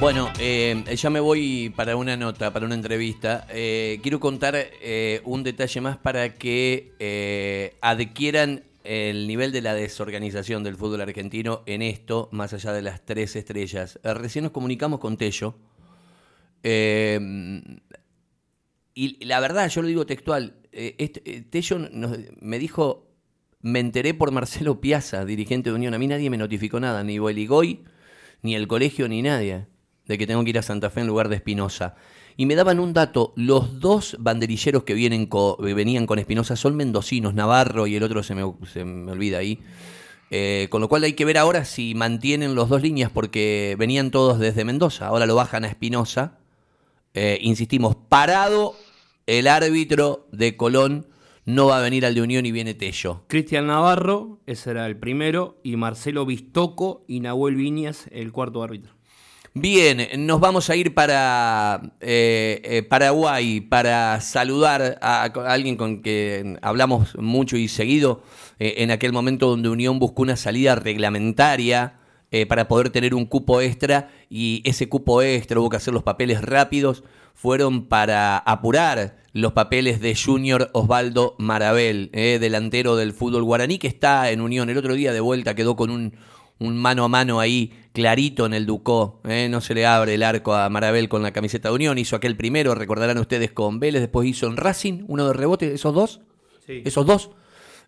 Bueno, eh, ya me voy para una nota, para una entrevista. Eh, quiero contar eh, un detalle más para que eh, adquieran el nivel de la desorganización del fútbol argentino en esto, más allá de las tres estrellas. Eh, recién nos comunicamos con Tello. Eh, y la verdad, yo lo digo textual, este, Tello nos- me dijo, me enteré por Marcelo Piazza, dirigente de Unión. A mí nadie me notificó nada, ni Beligoy, ni el colegio, ni nadie, de que tengo que ir a Santa Fe en lugar de Espinosa. Y me daban un dato, los dos banderilleros que vienen eh, venían con Espinosa son mendocinos, Navarro y el otro se me, se me olvida ahí. Eh, con lo cual hay que ver ahora si mantienen los dos líneas porque venían todos desde Mendoza, ahora lo bajan a Espinosa. Eh, insistimos, parado el árbitro de Colón, no va a venir al de Unión y viene Tello. Cristian Navarro, ese era el primero, y Marcelo Bistoco y Nahuel Viñas, el cuarto árbitro. Bien, nos vamos a ir para eh, eh, Paraguay para saludar a, alguien con que hablamos mucho y seguido eh, en aquel momento donde Unión buscó una salida reglamentaria eh, para poder tener un cupo extra y ese cupo extra hubo que hacer los papeles rápidos, fueron para apurar los papeles de Junior Osvaldo Marabel, delantero del fútbol guaraní que está en Unión. El otro día de vuelta quedó con un, un mano a mano ahí clarito en el Ducó. eh, No se le abre el arco a Marabel con la camiseta de Unión. Hizo aquel primero, recordarán ustedes, con Vélez. Después hizo en Racing, uno de rebote. ¿Esos dos? Sí. Esos dos.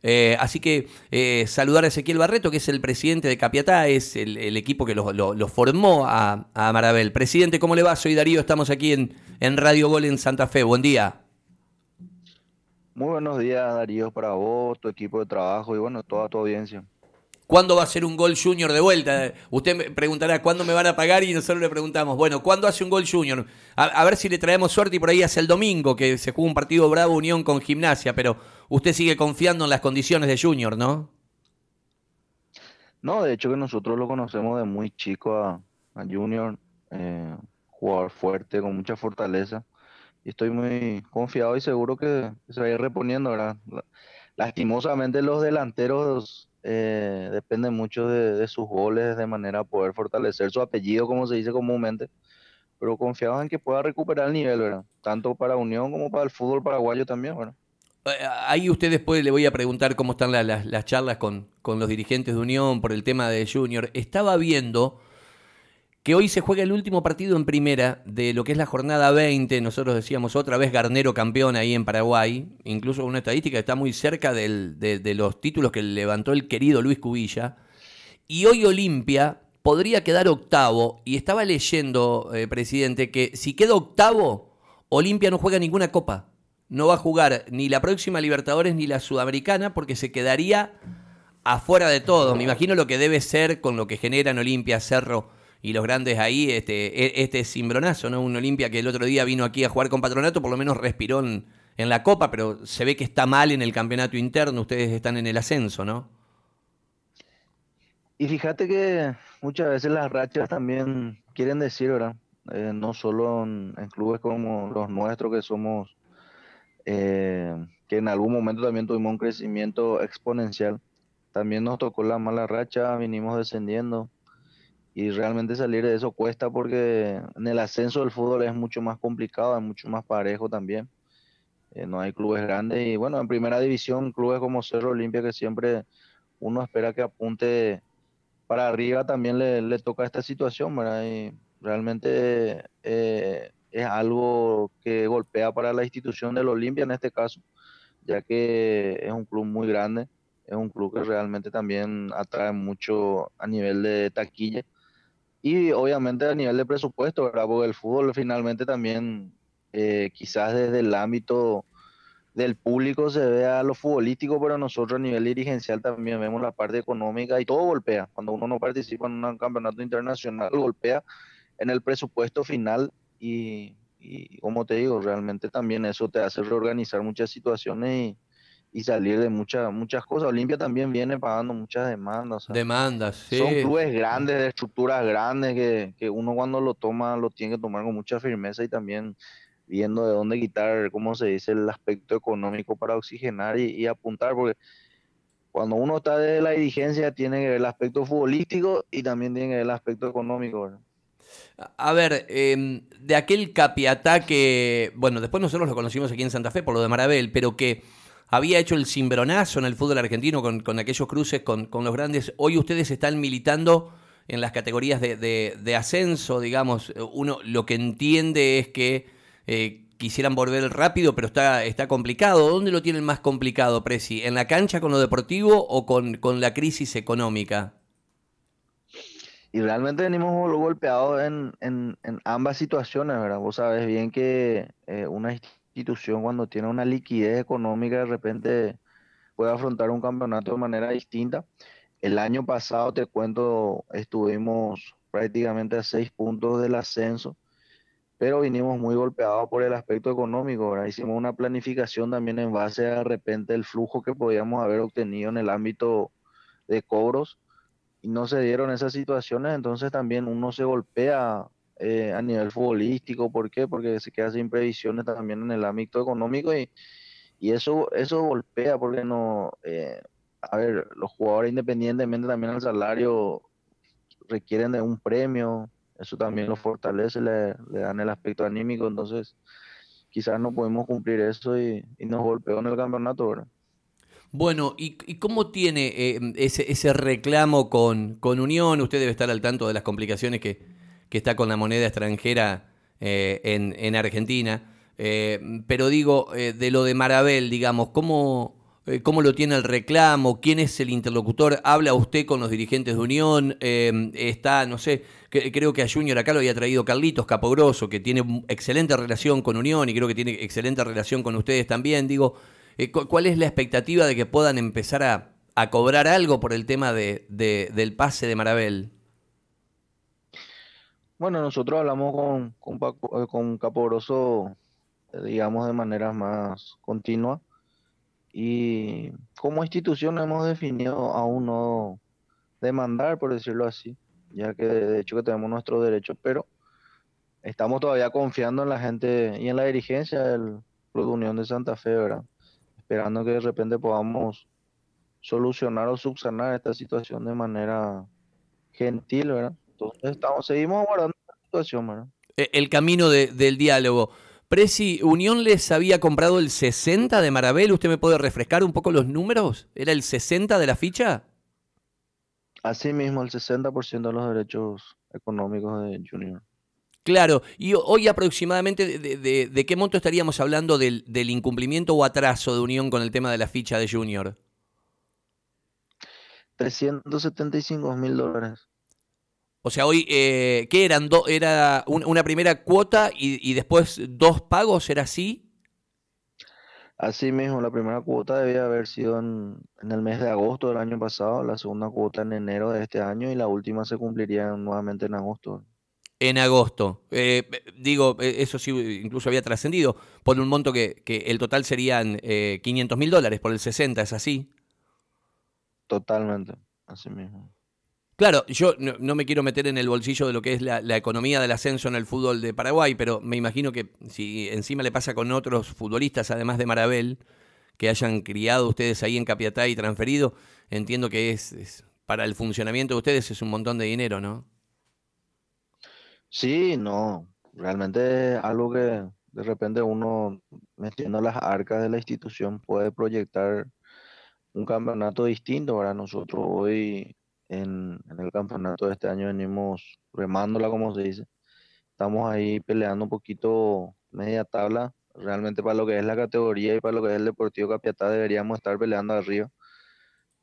Eh, así que eh, saludar a Ezequiel Barreto, que es el presidente de Capiatá, es el, el equipo que lo, lo- lo formó a, a Marabel. Presidente, ¿cómo le va? Soy Darío, estamos aquí en, en Radio Gol en Santa Fe. Buen día. Muy buenos días, Darío, para vos, tu equipo de trabajo y bueno, toda tu audiencia. ¿Cuándo va a ser un gol junior de vuelta? Usted me preguntará cuándo me van a pagar y nosotros le preguntamos, bueno, ¿cuándo hace un gol junior? A, ver si le traemos suerte y por ahí hace el domingo, que se juega un partido Bravo Unión con gimnasia, pero usted sigue confiando en las condiciones de junior, ¿no? No, de hecho que nosotros lo conocemos de muy chico a, Junior, eh, jugador fuerte, con mucha fortaleza. Y estoy muy confiado y seguro que se va a ir reponiendo, ¿verdad? La- Lastimosamente los delanteros eh, dependen mucho de, sus goles, de manera a poder fortalecer su apellido, como se dice comúnmente. Pero confiados en que pueda recuperar el nivel. Tanto para Unión como para el fútbol paraguayo también. Eh, Ahí usted después le voy a preguntar cómo están la- las, las charlas con, con los dirigentes de Unión por el tema de Junior. Estaba viendo que hoy se juega el último partido en primera de lo que es la jornada 20. Nosotros decíamos otra vez Garnero campeón ahí en Paraguay, incluso una estadística que está muy cerca del- de, los títulos que levantó el querido Luis Cubilla. Y hoy Olimpia podría quedar octavo. Y estaba leyendo, eh, presidente, que si queda octavo, Olimpia no juega ninguna copa. No va a jugar ni la próxima Libertadores ni la Sudamericana porque se quedaría afuera de todo. Me imagino lo que debe ser con lo que generan Olimpia, Cerro y los grandes ahí, este, e- este cimbronazo, ¿no? Un Olimpia que el otro día vino aquí a jugar con Patronato, por lo menos respiró en, la Copa, pero se ve que está mal en el campeonato interno. Ustedes están en el ascenso, ¿no? Y fíjate que muchas veces las rachas también quieren decir, ¿verdad? Eh, no solo en, en clubes como los nuestros, que somos, eh, que en algún momento también tuvimos un crecimiento exponencial. También nos tocó la mala racha, vinimos descendiendo y realmente salir de eso cuesta porque en el ascenso del fútbol es mucho más complicado, es mucho más parejo también. Eh, no hay clubes grandes y bueno, en primera división, clubes como Cerro Olimpia que siempre uno espera que apunte para arriba también le, le toca esta situación, ¿verdad? Y realmente eh, es algo que golpea para la institución del Olimpia en este caso, ya que es un club muy grande, es un club que realmente también atrae mucho a nivel de taquilla y obviamente a nivel de presupuesto, ¿verdad? Porque el fútbol finalmente también, eh, quizás desde el ámbito del público se ve a lo futbolístico, pero nosotros a nivel dirigencial también vemos la parte económica y todo golpea. Cuando uno no participa en un campeonato internacional, golpea en el presupuesto final y, y como te digo, realmente también eso te hace reorganizar muchas situaciones y, y salir de muchas muchas cosas. Olimpia también viene pagando muchas demandas. Demandas, sí. son clubes grandes, de estructuras grandes, que, que uno cuando lo toma lo tiene que tomar con mucha firmeza y también viendo de dónde quitar, ¿cómo se dice?, el aspecto económico para oxigenar y, y apuntar, porque cuando uno está desde la dirigencia tiene que ver el aspecto futbolístico y también tiene que ver el aspecto económico. ¿verdad? A ver, em, de aquel capiataque, bueno, después nosotros lo conocimos aquí en Santa Fe por lo de Marabel, pero que había hecho el cimbronazo en el fútbol argentino con, con aquellos cruces con, con, los grandes. Hoy ustedes están militando en las categorías de, de, ascenso, digamos. Uno lo que entiende es que eh, quisieran volver rápido, pero está, está complicado. ¿Dónde lo tienen más complicado, Presi? ¿En la cancha con lo deportivo o con, con la crisis económica? Y realmente venimos golpeados en, en, ambas situaciones, ¿verdad? Vos sabes bien que eh, una institución cuando tiene una liquidez económica de repente puede afrontar un campeonato de manera distinta. El año pasado, te cuento, estuvimos prácticamente a seis puntos del ascenso pero vinimos muy golpeados por el aspecto económico. Hicimos una planificación también en base a de repente el flujo que podíamos haber obtenido en el ámbito de cobros y no se dieron esas situaciones, entonces también uno se golpea eh, a nivel futbolístico. ¿Por qué? Porque se queda sin previsiones también en el ámbito económico y, y eso, eso golpea porque no... Eh, a ver, los jugadores independientemente también del salario requieren de un premio, eso también lo fortalece, le, dan el aspecto anímico, entonces quizás no podemos cumplir eso y, nos golpeó en el campeonato, ¿verdad? Bueno, ¿y, cómo tiene eh, ese, ese, reclamo con, con, Unión? Usted debe estar al tanto de las complicaciones que, que está con la moneda extranjera eh, en, en, Argentina. Eh, pero digo, de lo de Marabel, digamos, ¿cómo, eh, cómo lo tiene el reclamo, quién es el interlocutor, habla usted con los dirigentes de Unión, eh, está, no sé, creo que a Junior acá lo había traído Carlitos Capogroso, que tiene excelente relación con Unión y creo que tiene excelente relación con ustedes también, digo, eh, ¿cuál es la expectativa de que puedan empezar a, cobrar algo por el tema de, del pase de Marabel? Bueno, nosotros hablamos con, con, con Capogroso, digamos, de manera más continua y como institución hemos definido aún no demandar, por decirlo así, ya que de hecho que tenemos nuestros derechos, pero estamos todavía confiando en la gente y en la dirigencia del Club Unión de Santa Fe, ¿verdad? Esperando que de repente podamos solucionar o subsanar esta situación de manera gentil, ¿verdad? Entonces estamos, seguimos guardando la situación, ¿verdad? E, el camino del diálogo. Presi, ¿Unión les había comprado el 60 de Marabel? ¿Usted me puede refrescar un poco los números? ¿Era el 60 de la ficha? Así mismo, el 60% de los derechos económicos de Junior. Claro, y hoy aproximadamente, ¿de, qué monto estaríamos hablando del, del, incumplimiento o atraso de Unión con el tema de la ficha de Junior? 375 mil dólares. O sea, hoy, eh, ¿qué eran? ¿Era una primera cuota y, después dos pagos? ¿Era así? Así mismo, la primera cuota debía haber sido en, el mes de agosto del año pasado, la segunda cuota en enero de este año y la última se cumpliría nuevamente en agosto. En agosto. Eh, digo, eh, eso sí, incluso había trascendido por un monto que, que el total serían eh, 500 mil dólares por el 60, ¿es así? Totalmente, así mismo. Claro, yo no, me quiero meter en el bolsillo de lo que es la, economía del ascenso en el fútbol de Paraguay, pero me imagino que si encima le pasa con otros futbolistas, además de Marabel, que hayan criado ustedes ahí en Capiatá y transferido, entiendo que es, para el funcionamiento de ustedes es un montón de dinero, ¿no? Sí, no, realmente es algo que de repente uno metiendo las arcas de la institución puede proyectar un campeonato distinto para nosotros hoy en, el campeonato de este año venimos remándola, como se dice. Estamos ahí peleando un poquito media tabla. Realmente para lo que es la categoría y para lo que es el Deportivo Capiatá deberíamos estar peleando arriba.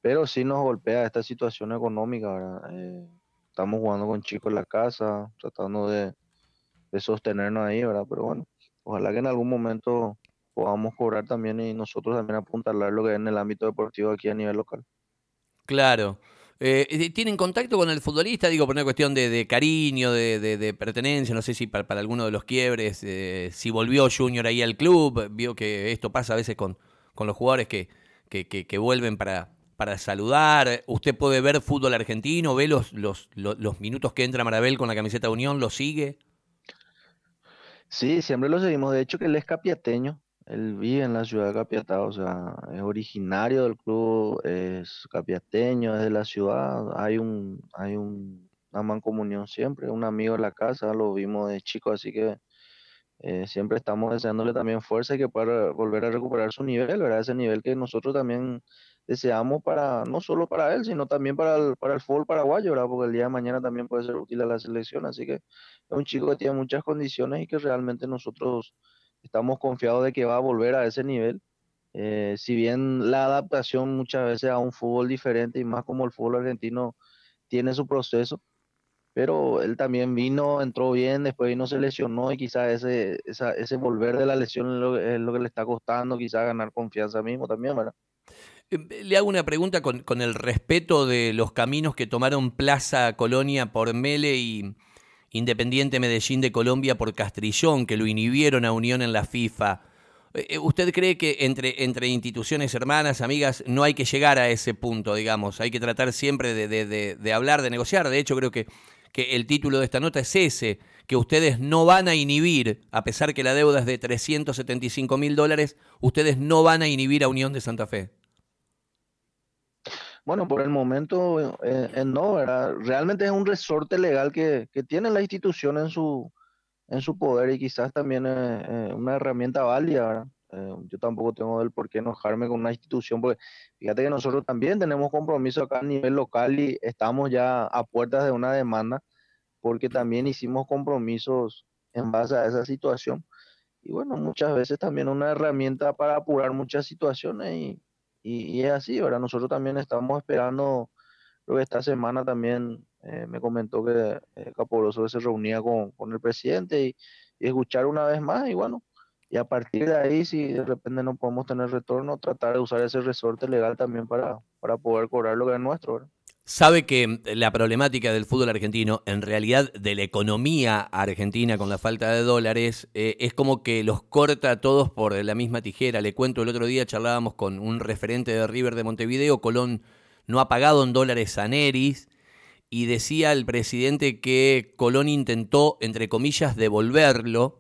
Pero sí nos golpea esta situación económica. Eh, estamos jugando con chicos en la casa, tratando de, de sostenernos ahí, ¿verdad? Pero bueno, ojalá que en algún momento podamos cobrar también y nosotros también apuntalar lo que es en el ámbito deportivo aquí a nivel local. Claro. Eh, eh, ¿Tienen contacto con el futbolista? Digo, por una cuestión de, cariño, de, pertenencia, no sé si para, alguno de los quiebres, eh, si volvió Junior ahí al club, vio que esto pasa a veces con, con los jugadores que, que, vuelven para, para saludar. ¿Usted puede ver fútbol argentino? ¿Ve los, los, los, minutos que entra Marabel con la camiseta de Unión? ¿Lo sigue? Sí, siempre lo seguimos. De hecho, que él es capiateño. Él vive en la ciudad de Capiatá, o sea, es originario del club, es capiateño, es de la ciudad. Hay un, hay un una mancomunión siempre, un amigo en la casa, lo vimos de chico, así que eh, siempre estamos deseándole también fuerza y que pueda volver a recuperar su nivel, ¿verdad? Ese nivel que nosotros también deseamos para, no solo para él, sino también para el, para el fútbol paraguayo, ¿verdad? Porque el día de mañana también puede ser útil a la selección, así que es un chico que tiene muchas condiciones y que realmente nosotros estamos confiados de que va a volver a ese nivel. Eh, si bien la adaptación muchas veces a un fútbol diferente y más como el fútbol argentino tiene su proceso, pero él también vino, entró bien, después vino, se lesionó y quizás ese, ese volver de la lesión es lo, que le está costando, quizás ganar confianza mismo también, ¿verdad? Eh, le hago una pregunta con, con, el respeto de los caminos que tomaron Plaza Colonia por Mele y Independiente Medellín de Colombia por Castrillón, que lo inhibieron a Unión en la FIFA. Eh, eh, ¿Usted cree que entre, entre instituciones hermanas, amigas, no hay que llegar a ese punto, digamos? Hay que tratar siempre de, de, de hablar, de negociar. De hecho, creo que, que el título de esta nota es ese, que ustedes no van a inhibir, a pesar que la deuda es de 375 mil dólares, ustedes no van a inhibir a Unión de Santa Fe. Bueno, por el momento eh, eh, no, ¿verdad? Realmente es un resorte legal que, que, tiene la institución en su, en su poder y quizás también es eh, una herramienta válida, ¿verdad? yo tampoco tengo el por qué enojarme con una institución, porque fíjate que nosotros también tenemos compromiso acá a nivel local y estamos ya a puertas de una demanda, porque también hicimos compromisos en base a esa situación. Y bueno, muchas veces también una herramienta para apurar muchas situaciones y, y, es así, ¿verdad? Nosotros también estamos esperando, creo que esta semana también eh, me comentó que eh, Caporoso se reunía con, con el presidente y, escuchar una vez más y bueno, y a partir de ahí, si de repente no podemos tener retorno, tratar de usar ese resorte legal también para, para poder cobrar lo que es nuestro, ¿verdad? Sabe que la problemática del fútbol argentino, en realidad de la economía argentina con la falta de dólares, eh, es como que los corta a todos por la misma tijera. Le cuento, el otro día charlábamos con un referente de River de Montevideo, Colón no ha pagado en dólares a Neris, y decía el presidente que Colón intentó, entre comillas, devolverlo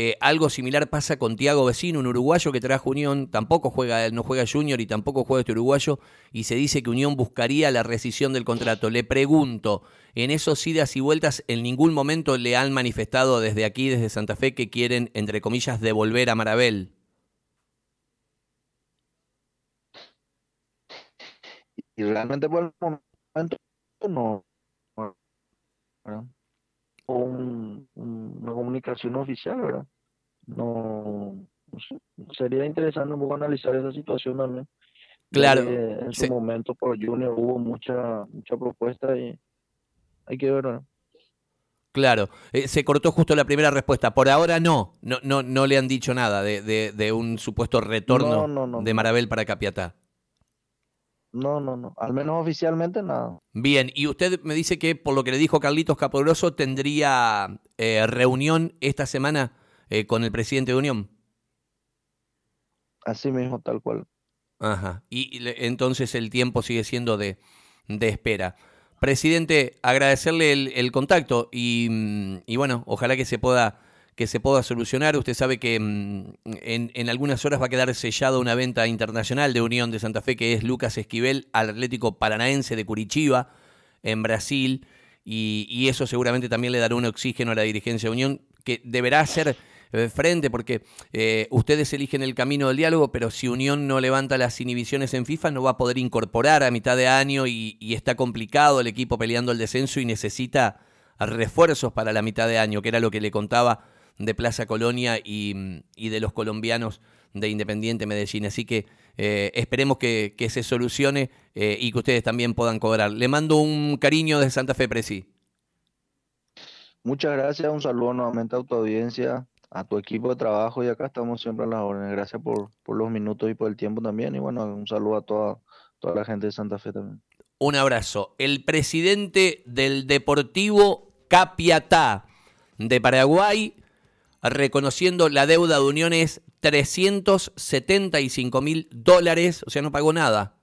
eh, algo similar pasa con Tiago Vecino, un uruguayo que trajo Unión, tampoco juega, no juega Junior y tampoco juega este uruguayo, y se dice que Unión buscaría la rescisión del contrato. Le pregunto, en esos idas y vueltas, ¿en ningún momento le han manifestado desde aquí, desde Santa Fe, que quieren, entre comillas, devolver a Marabel? Y realmente por el momento no. Un, una comunicación oficial, ¿verdad? No, sería interesante un poco analizar esa situación también. Claro. En su momento por Junior hubo mucha mucha propuesta y hay que ver, ¿verdad? Claro, eh, se cortó justo la primera respuesta. Por ahora no, no, no, no le han dicho nada de, de, de un supuesto retorno de Marabel para Capiatá. No, no, no. Al menos oficialmente nada. Bien, y usted me dice que por lo que le dijo Carlitos Caporoso tendría eh, reunión esta semana eh, con el presidente de Unión. Así mismo, tal cual. Ajá. Y, entonces el tiempo sigue siendo de, de espera. Presidente, agradecerle el, el contacto y, mm, y bueno, ojalá que se pueda que se pueda solucionar. Usted sabe que mm, en, en, algunas horas va a quedar sellada una venta internacional de Unión de Santa Fe, que es Lucas Esquivel al Atlético Paranaense de Curitiba, en Brasil, y, y, eso seguramente también le dará un oxígeno a la dirigencia de Unión, que deberá ser eh, frente, porque eh, ustedes eligen el camino del diálogo, pero si Unión no levanta las inhibiciones en FIFA, no va a poder incorporar a mitad de año y, y está complicado el equipo peleando el descenso y necesita refuerzos para la mitad de año, que era lo que le contaba de Plaza Colonia y, y de los colombianos de Independiente Medellín. Así que eh, esperemos que, que, se solucione eh, y que ustedes también puedan cobrar. Le mando un cariño de Santa Fe Presi. Muchas gracias, un saludo nuevamente a tu audiencia, a tu equipo de trabajo y acá estamos siempre a las órdenes. Gracias por, por los minutos y por el tiempo también y bueno, un saludo a toda, toda la gente de Santa Fe también. Un abrazo. El presidente del Deportivo Capiatá de Paraguay reconociendo la deuda de Unión es 375 mil dólares, o sea, no pagó nada.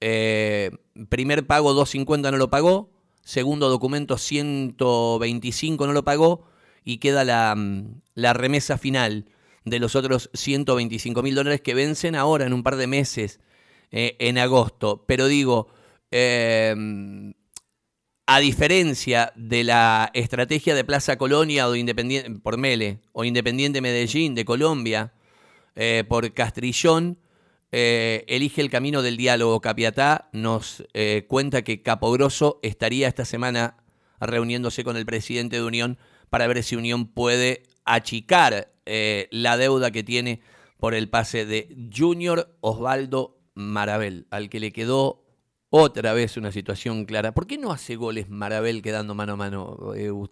Eh, primer pago 250 no lo pagó, segundo documento 125 no lo pagó y queda la, mm, la remesa final de los otros 125 mil dólares que vencen ahora en un par de meses, eh, en agosto. Pero digo, eh, a diferencia de la estrategia de Plaza Colonia o de Independiente, por Mele, o Independiente Medellín de Colombia, eh, por Castrillón, eh, elige el camino del diálogo. Capiatá nos eh, cuenta que Capogroso estaría esta semana reuniéndose con el presidente de Unión para ver si Unión puede achicar la deuda que tiene por el pase de Junior Osvaldo Marabel, al que le quedó otra vez una situación clara. ¿Por qué no hace goles Marabel quedando mano a mano, eh,